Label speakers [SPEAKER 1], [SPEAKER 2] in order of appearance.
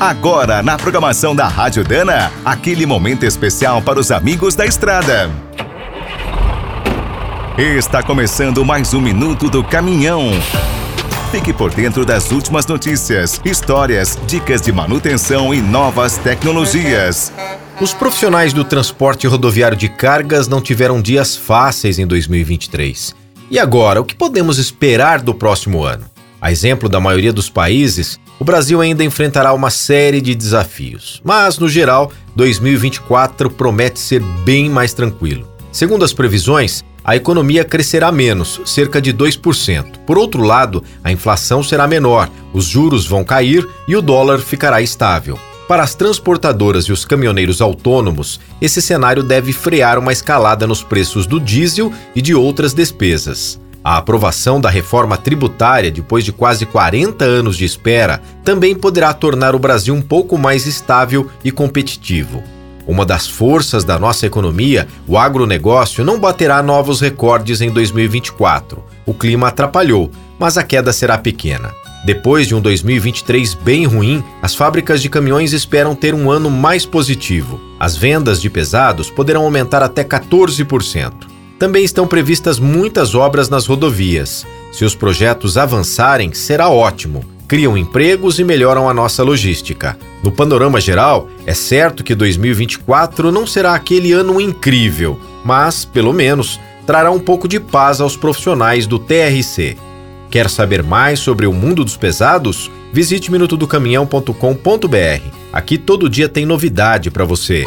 [SPEAKER 1] Agora, na programação da Rádio Dana, aquele momento especial para os amigos da estrada. Está começando mais um Minuto do Caminhão. Fique por dentro das últimas notícias, histórias, dicas de manutenção e novas tecnologias.
[SPEAKER 2] Os profissionais do transporte rodoviário de cargas não tiveram dias fáceis em 2023. E agora, o que podemos esperar do próximo ano? A exemplo da maioria dos países, o Brasil ainda enfrentará uma série de desafios. Mas, no geral, 2024 promete ser bem mais tranquilo. Segundo as previsões, a economia crescerá menos, cerca de 2%. Por outro lado, a inflação será menor, os juros vão cair e o dólar ficará estável. Para as transportadoras e os caminhoneiros autônomos, esse cenário deve frear uma escalada nos preços do diesel e de outras despesas. A aprovação da reforma tributária, depois de quase 40 anos de espera, também poderá tornar o Brasil um pouco mais estável e competitivo. Uma das forças da nossa economia, o agronegócio, não baterá novos recordes em 2024. O clima atrapalhou, mas a queda será pequena. Depois de um 2023 bem ruim, as fábricas de caminhões esperam ter um ano mais positivo. As vendas de pesados poderão aumentar até 14%. Também estão previstas muitas obras nas rodovias. Se os projetos avançarem, será ótimo. Criam empregos e melhoram a nossa logística. No panorama geral, é certo que 2024 não será aquele ano incrível, mas, pelo menos, trará um pouco de paz aos profissionais do TRC. Quer saber mais sobre o mundo dos pesados? Visite minutodocaminhão.com.br. Aqui todo dia tem novidade para você.